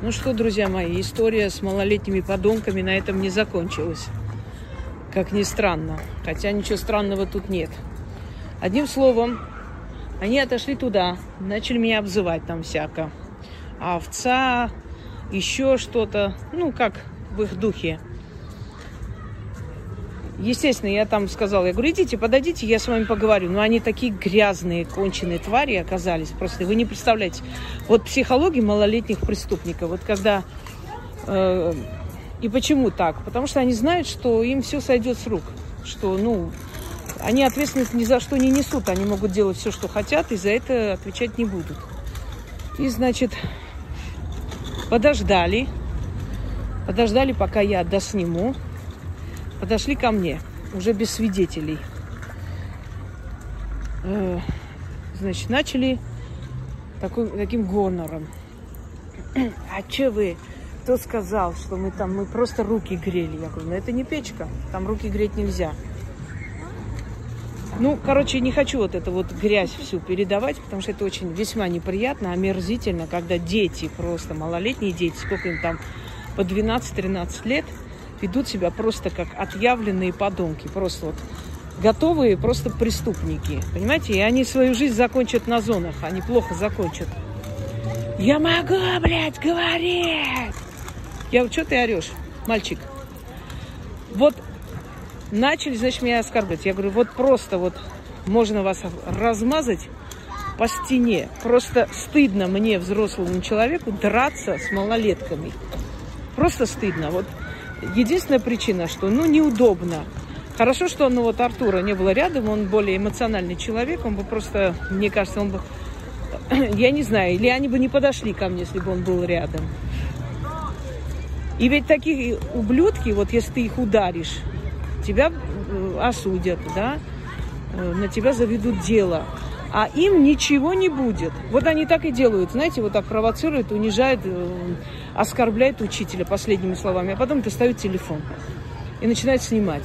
Ну что, друзья мои, история с малолетними подонками на этом не закончилась. Как ни странно. Хотя ничего странного тут нет. Одним словом, они отошли туда, начали меня обзывать там всяко. Овца, еще что-то, ну, как в их духе. Естественно, я там сказала, я говорю, идите, подойдите, я с вами поговорю. Но они такие грязные, конченые твари оказались. Просто вы не представляете. Вот психология малолетних преступников. Вот когда... Э, и почему так? Потому что они знают, что им все сойдет с рук. Что, ну, они ответственность ни за что не несут. Они могут делать все, что хотят, и за это отвечать не будут. И, значит, подождали. Подождали, пока я досниму подошли ко мне, уже без свидетелей. Э, значит, начали такой, таким гонором. А че вы? Кто сказал, что мы там, мы просто руки грели? Я говорю, ну это не печка, там руки греть нельзя. Ну, короче, не хочу вот эту вот грязь всю передавать, потому что это очень весьма неприятно, омерзительно, когда дети, просто малолетние дети, сколько им там, по 12-13 лет – ведут себя просто как отъявленные подонки. Просто вот готовые просто преступники. Понимаете? И они свою жизнь закончат на зонах. Они плохо закончат. Я могу, блядь, говорить. Я говорю, что ты орешь, мальчик? Вот начали, значит, меня оскорблять. Я говорю, вот просто вот можно вас размазать по стене. Просто стыдно мне, взрослому человеку, драться с малолетками. Просто стыдно. Вот Единственная причина, что ну неудобно. Хорошо, что ну, вот Артура не было рядом, он более эмоциональный человек, он бы просто, мне кажется, он бы, я не знаю, или они бы не подошли ко мне, если бы он был рядом. И ведь такие ублюдки, вот если ты их ударишь, тебя э, осудят, да, э, на тебя заведут дело а им ничего не будет. Вот они так и делают, знаете, вот так провоцируют, унижают, оскорбляют учителя последними словами, а потом достают телефон и начинают снимать.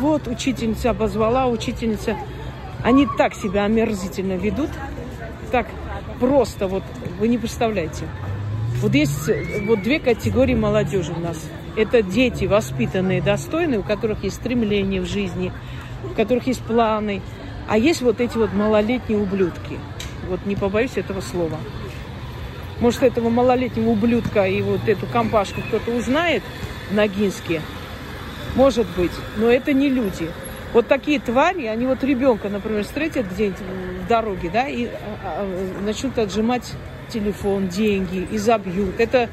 Вот учительница обозвала, учительница. Они так себя омерзительно ведут, так просто, вот вы не представляете. Вот есть вот две категории молодежи у нас. Это дети воспитанные, достойные, у которых есть стремления в жизни, у которых есть планы, а есть вот эти вот малолетние ублюдки. Вот не побоюсь этого слова. Может, этого малолетнего ублюдка и вот эту компашку кто-то узнает в Ногинске? Может быть. Но это не люди. Вот такие твари, они вот ребенка, например, встретят где-нибудь в дороге, да, и а, а, начнут отжимать телефон, деньги и забьют. Это,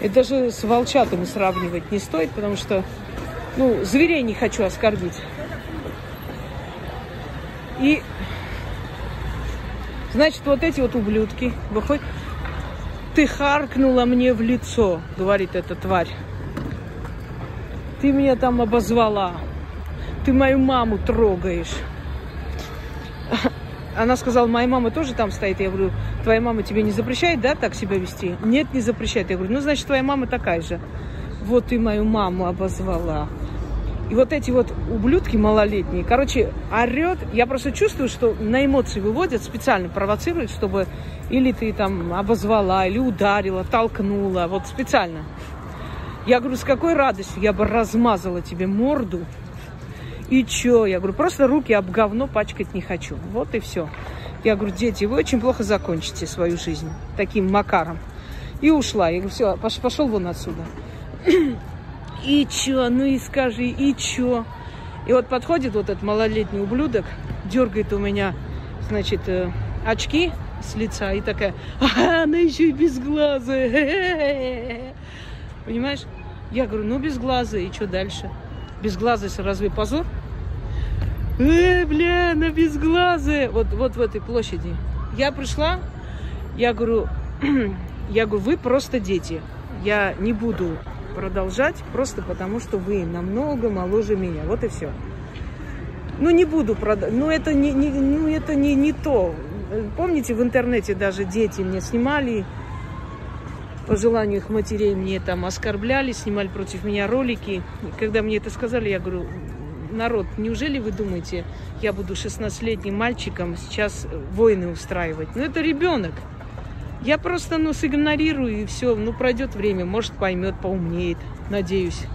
это даже с волчатами сравнивать не стоит, потому что, ну, зверей не хочу оскорбить. И, значит, вот эти вот ублюдки выходят. Ты харкнула мне в лицо, говорит эта тварь. Ты меня там обозвала. Ты мою маму трогаешь. Она сказала, моя мама тоже там стоит. Я говорю, твоя мама тебе не запрещает, да, так себя вести? Нет, не запрещает. Я говорю, ну, значит, твоя мама такая же. Вот ты мою маму обозвала. И вот эти вот ублюдки малолетние, короче, орет. Я просто чувствую, что на эмоции выводят, специально провоцируют, чтобы или ты там обозвала, или ударила, толкнула, вот специально. Я говорю, с какой радостью я бы размазала тебе морду. И чё? Я говорю, просто руки об говно пачкать не хочу. Вот и все. Я говорю, дети, вы очень плохо закончите свою жизнь таким макаром. И ушла. Я говорю, все, пошел вон отсюда и чё, ну и скажи, и чё. И вот подходит вот этот малолетний ублюдок, дергает у меня, значит, э, очки с лица и такая, а, она еще и безглазая. Понимаешь? Я говорю, ну безглазая, и что дальше? Безглазость разве позор? Э, бля, она безглазая. Вот, вот в этой площади. Я пришла, я говорю, я говорю, вы просто дети. Я не буду продолжать, просто потому что вы намного моложе меня. Вот и все. Ну, не буду продать. Ну, это не, не, ну, это не, не то. Помните, в интернете даже дети мне снимали, по желанию их матерей мне там оскорбляли, снимали против меня ролики. И когда мне это сказали, я говорю, народ, неужели вы думаете, я буду 16-летним мальчиком сейчас войны устраивать? Ну, это ребенок. Я просто, ну, сигнорирую и все. Ну, пройдет время, может, поймет, поумнеет. Надеюсь.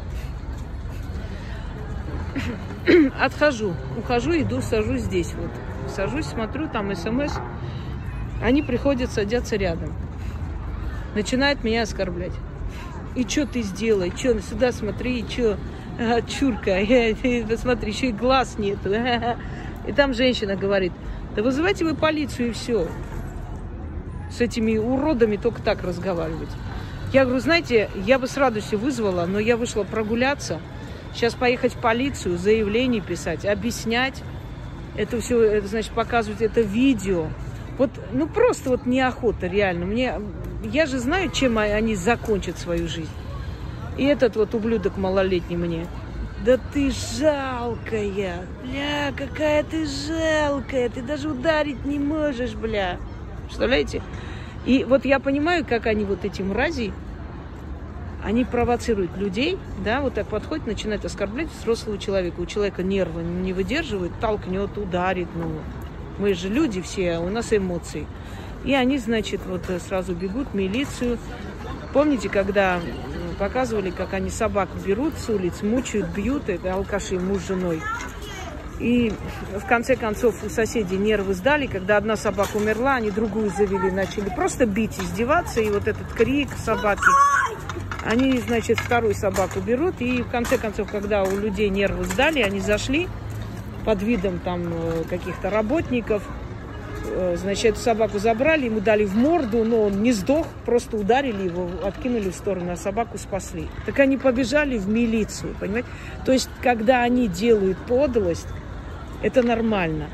Отхожу, ухожу, иду, сажусь здесь вот. Сажусь, смотрю, там смс. Они приходят, садятся рядом. Начинают меня оскорблять. И что ты сделай? Что, сюда смотри, и что? А, чурка, посмотри, еще и глаз нету. И там женщина говорит, да вызывайте вы полицию и все. С этими уродами только так разговаривать. Я говорю, знаете, я бы с радостью вызвала, но я вышла прогуляться. Сейчас поехать в полицию, заявление писать, объяснять. Это все, это значит, показывать это видео. Вот, ну просто вот неохота, реально. Мне, я же знаю, чем они закончат свою жизнь. И этот вот ублюдок малолетний мне. Да ты жалкая, бля, какая ты жалкая, ты даже ударить не можешь, бля. Представляете? И вот я понимаю, как они вот эти мрази, они провоцируют людей, да, вот так подходят, начинают оскорблять взрослого человека. У человека нервы не выдерживают, толкнет, ударит, ну, мы же люди все, а у нас эмоции. И они, значит, вот сразу бегут в милицию. Помните, когда показывали, как они собак берут с улиц, мучают, бьют, это алкаши, муж с женой. И в конце концов у соседей нервы сдали, когда одна собака умерла, они другую завели, начали просто бить, издеваться, и вот этот крик собаки. Они, значит, вторую собаку берут, и в конце концов, когда у людей нервы сдали, они зашли под видом там э, каких-то работников, Э, значит, эту собаку забрали, ему дали в морду, но он не сдох, просто ударили его, откинули в сторону, а собаку спасли. Так они побежали в милицию, понимаете? То есть, когда они делают подлость, это нормально.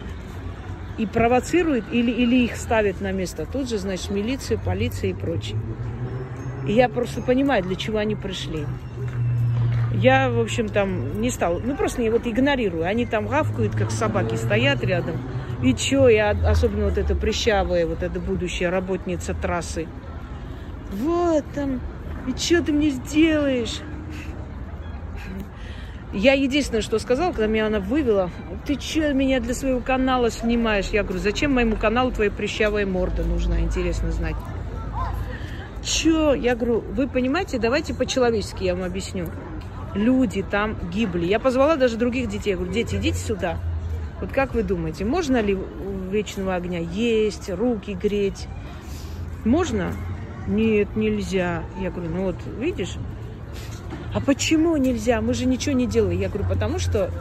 И провоцируют, или, или их ставят на место. Тут же, значит, милиция, полиция и прочее. И я просто понимаю, для чего они пришли. Я, в общем, там не стал, ну просто не вот игнорирую. Они там гавкают, как собаки стоят рядом. И чё, я, особенно вот эта прыщавая, вот эта будущая работница трассы. Вот там, и что ты мне сделаешь? Я единственное, что сказала, когда меня она вывела, ты что меня для своего канала снимаешь? Я говорю, зачем моему каналу твоя прыщавая морда нужна, интересно знать. Чё? Я говорю, вы понимаете, давайте по-человечески я вам объясню. Люди там гибли. Я позвала даже других детей. Я говорю, дети, идите сюда. Вот как вы думаете, можно ли у вечного огня есть, руки греть? Можно? Нет, нельзя. Я говорю, ну вот, видишь? А почему нельзя? Мы же ничего не делаем. Я говорю, потому что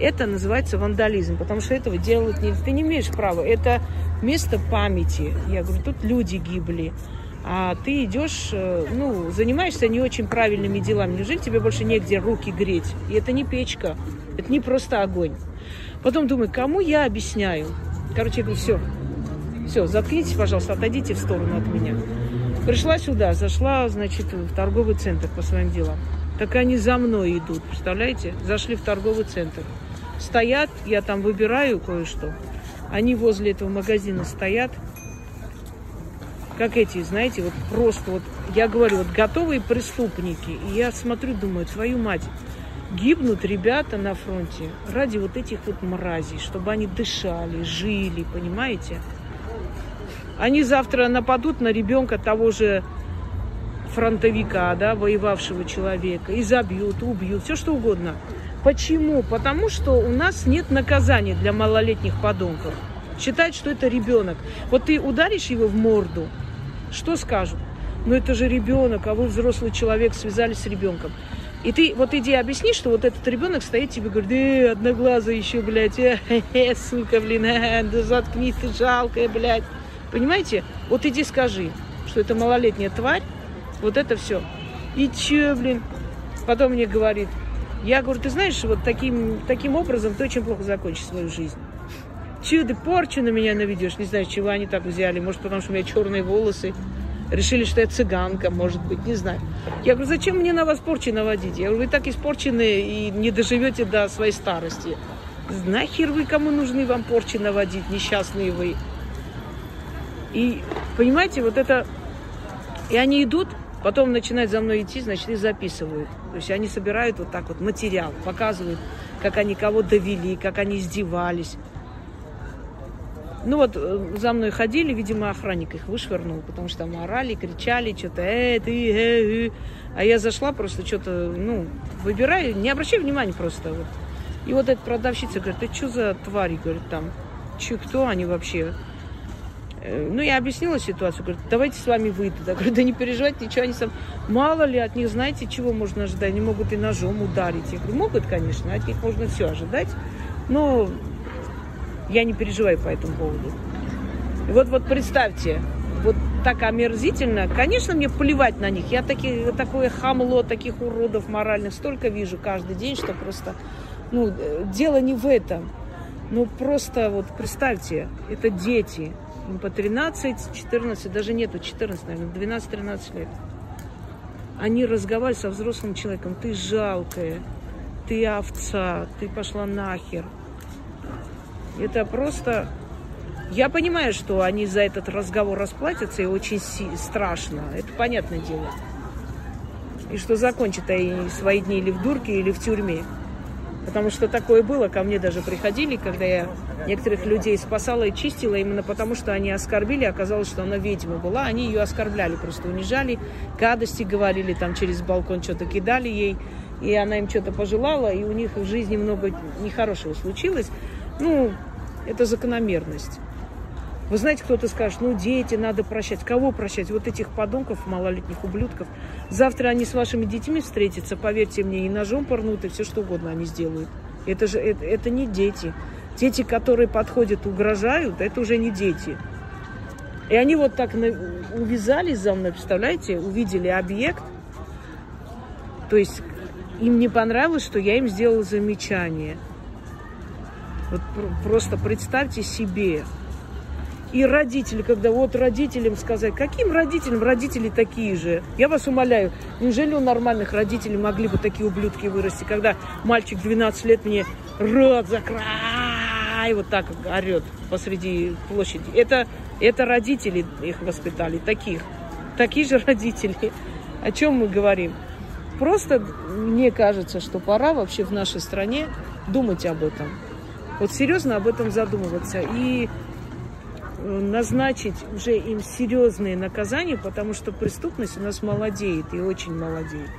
это называется вандализм, потому что этого делать нельзя. Ты не имеешь права. Это место памяти. Я говорю, тут люди гибли. А ты идешь, э, ну, занимаешься не очень правильными делами. Неужели тебе больше негде руки греть? И это не печка, это не просто огонь. Потом думаю, кому я объясняю? Короче, я говорю, все, все, заткнитесь, пожалуйста, отойдите в сторону от меня. Пришла сюда, зашла, значит, в торговый центр по своим делам. Так они за мной идут, представляете? Зашли в торговый центр. Стоят, я там выбираю кое-что. Они возле этого магазина стоят, как эти, знаете, вот просто вот, я говорю, вот готовые преступники. И я смотрю, думаю, твою мать, гибнут ребята на фронте ради вот этих вот мразей, чтобы они дышали, жили, понимаете? Они завтра нападут на ребенка того же фронтовика, да, воевавшего человека, и забьют, убьют, все что угодно. Почему? Потому что у нас нет наказания для малолетних подонков. Считают, что это ребенок. Вот ты ударишь его в морду, что скажут? Ну это же ребенок, а вы взрослый человек, связались с ребенком. И ты вот иди объясни, что вот этот ребенок стоит тебе говорит, э, одноглазый еще, блядь, э, э, сука, блин, э, да заткнись ты, жалкая, блядь. Понимаете? Вот иди скажи, что это малолетняя тварь, вот это все. И че, блин? Потом мне говорит, я говорю, ты знаешь, вот таким, таким образом ты очень плохо закончишь свою жизнь. Че ты порчу на меня наведешь? Не знаю, чего они так взяли. Может, потому что у меня черные волосы. Решили, что я цыганка, может быть, не знаю. Я говорю, зачем мне на вас порчи наводить? Я говорю, вы так испорчены и не доживете до своей старости. Нахер вы кому нужны вам порчи наводить, несчастные вы? И, понимаете, вот это... И они идут, потом начинают за мной идти, значит, и записывают. То есть они собирают вот так вот материал, показывают, как они кого довели, как они издевались. Ну вот э, за мной ходили, видимо, охранник их вышвырнул, потому что там орали, кричали, что-то, э, ты, э, э. А я зашла просто что-то, ну, выбираю, не обращай внимания просто. Вот. И вот эта продавщица говорит, ты что за твари, говорит, там, че, кто они вообще? Э, ну, я объяснила ситуацию, говорит, давайте с вами выйду. Я говорю, да не переживайте, ничего, они сам... Мало ли от них, знаете, чего можно ожидать? Они могут и ножом ударить. Я говорю, могут, конечно, от них можно все ожидать. Но я не переживаю по этому поводу. И вот, вот представьте, вот так омерзительно. Конечно, мне плевать на них. Я таки, такое хамло, таких уродов моральных столько вижу каждый день, что просто... Ну, дело не в этом. Ну, просто вот представьте, это дети. Им по 13, 14, даже нету 14, наверное, 12-13 лет. Они разговаривают со взрослым человеком. Ты жалкая, ты овца, ты пошла нахер. Это просто... Я понимаю, что они за этот разговор расплатятся, и очень страшно. Это понятное дело. И что закончат они свои дни или в дурке, или в тюрьме. Потому что такое было, ко мне даже приходили, когда я некоторых людей спасала и чистила, именно потому что они оскорбили, оказалось, что она ведьма была, они ее оскорбляли, просто унижали, гадости говорили, там через балкон что-то кидали ей, и она им что-то пожелала, и у них в жизни много нехорошего случилось. Ну, это закономерность. Вы знаете, кто-то скажет, ну, дети, надо прощать. Кого прощать? Вот этих подонков, малолетних ублюдков. Завтра они с вашими детьми встретятся, поверьте мне, и ножом порнут, и все что угодно они сделают. Это же, это, это не дети. Дети, которые подходят, угрожают, это уже не дети. И они вот так увязались за мной, представляете, увидели объект. То есть им не понравилось, что я им сделала замечание – вот просто представьте себе. И родители, когда вот родителям сказать, каким родителям? Родители такие же. Я вас умоляю, неужели у нормальных родителей могли бы такие ублюдки вырасти, когда мальчик 12 лет мне рот закрой, вот так орет посреди площади. Это, это родители их воспитали, таких. Такие же родители. О чем мы говорим? Просто мне кажется, что пора вообще в нашей стране думать об этом. Вот серьезно об этом задумываться и назначить уже им серьезные наказания, потому что преступность у нас молодеет и очень молодеет.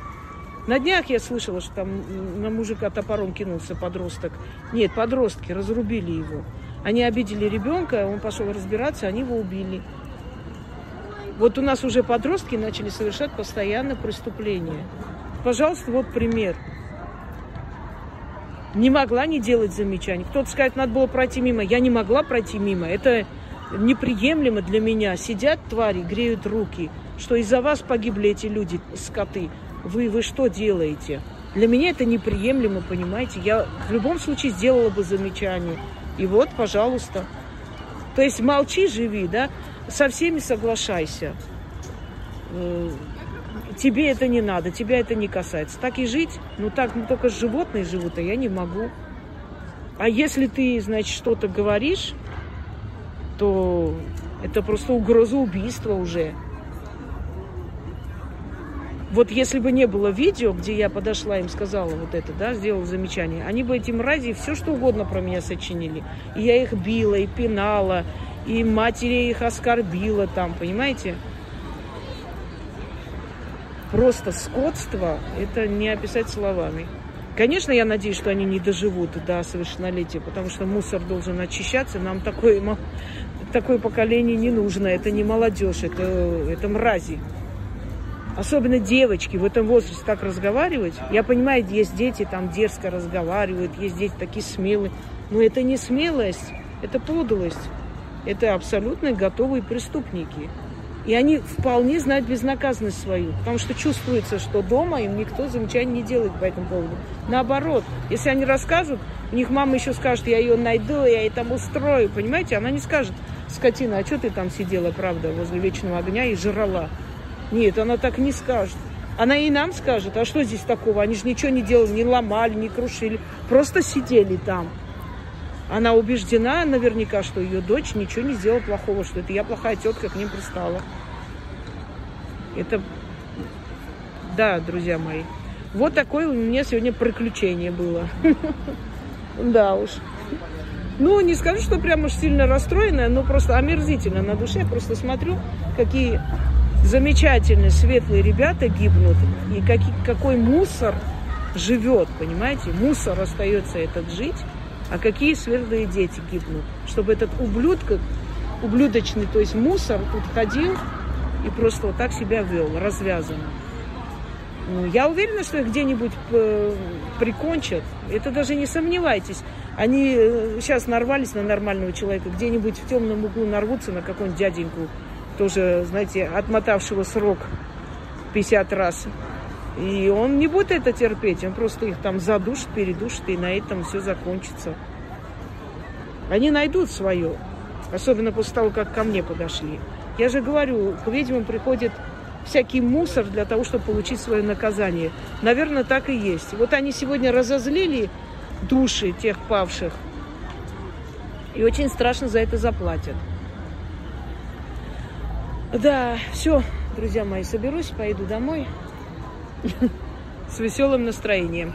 На днях я слышала, что там на мужика топором кинулся подросток. Нет, подростки разрубили его. Они обидели ребенка, он пошел разбираться, они его убили. Вот у нас уже подростки начали совершать постоянно преступления. Пожалуйста, вот пример не могла не делать замечаний. Кто-то скажет, надо было пройти мимо. Я не могла пройти мимо. Это неприемлемо для меня. Сидят твари, греют руки, что из-за вас погибли эти люди, скоты. Вы, вы что делаете? Для меня это неприемлемо, понимаете? Я в любом случае сделала бы замечание. И вот, пожалуйста. То есть молчи, живи, да? Со всеми соглашайся э, тебе это не надо, тебя это не касается. Так и жить, ну так ну, только животные живут, а я не могу. А если ты, значит, что-то говоришь, то это просто угроза убийства уже. Вот если бы не было видео, где я подошла им сказала вот это, да, сделала замечание, они бы эти мрази все что угодно про меня сочинили. И я их била, и пинала, и матери их оскорбила там, понимаете? просто скотство, это не описать словами. Конечно, я надеюсь, что они не доживут до совершеннолетия, потому что мусор должен очищаться. Нам такое, такое поколение не нужно. Это не молодежь, это, это мрази. Особенно девочки в этом возрасте так разговаривать. Я понимаю, есть дети там дерзко разговаривают, есть дети такие смелые. Но это не смелость, это подлость. Это абсолютно готовые преступники. И они вполне знают безнаказанность свою, потому что чувствуется, что дома им никто замечаний не делает по этому поводу. Наоборот, если они расскажут, у них мама еще скажет, я ее найду, я ей там устрою, понимаете? Она не скажет, скотина, а что ты там сидела, правда, возле вечного огня и жрала? Нет, она так не скажет. Она и нам скажет, а что здесь такого? Они же ничего не делали, не ломали, не крушили, просто сидели там. Она убеждена наверняка, что ее дочь ничего не сделала плохого, что это я плохая тетка к ним пристала. Это, да, друзья мои. Вот такое у меня сегодня приключение было. Да уж. Ну, не скажу, что прям уж сильно расстроенная, но просто омерзительно на душе. Просто смотрю, какие замечательные, светлые ребята гибнут, и какой мусор живет, понимаете? Мусор остается этот жить, а какие светлые дети гибнут. Чтобы этот ублюдок, ублюдочный, то есть мусор, тут ходил и просто вот так себя вел, развязанно. Ну, я уверена, что их где-нибудь э, прикончат. Это даже не сомневайтесь. Они сейчас э, нарвались на нормального человека, где-нибудь в темном углу нарвутся на какого-нибудь дяденьку, тоже, знаете, отмотавшего срок 50 раз. И он не будет это терпеть, он просто их там задушит, передушит, и на этом все закончится. Они найдут свое, особенно после того, как ко мне подошли. Я же говорю, к ведьмам приходит всякий мусор для того, чтобы получить свое наказание. Наверное, так и есть. Вот они сегодня разозлили души тех павших. И очень страшно за это заплатят. Да, все, друзья мои, соберусь, пойду домой с веселым настроением.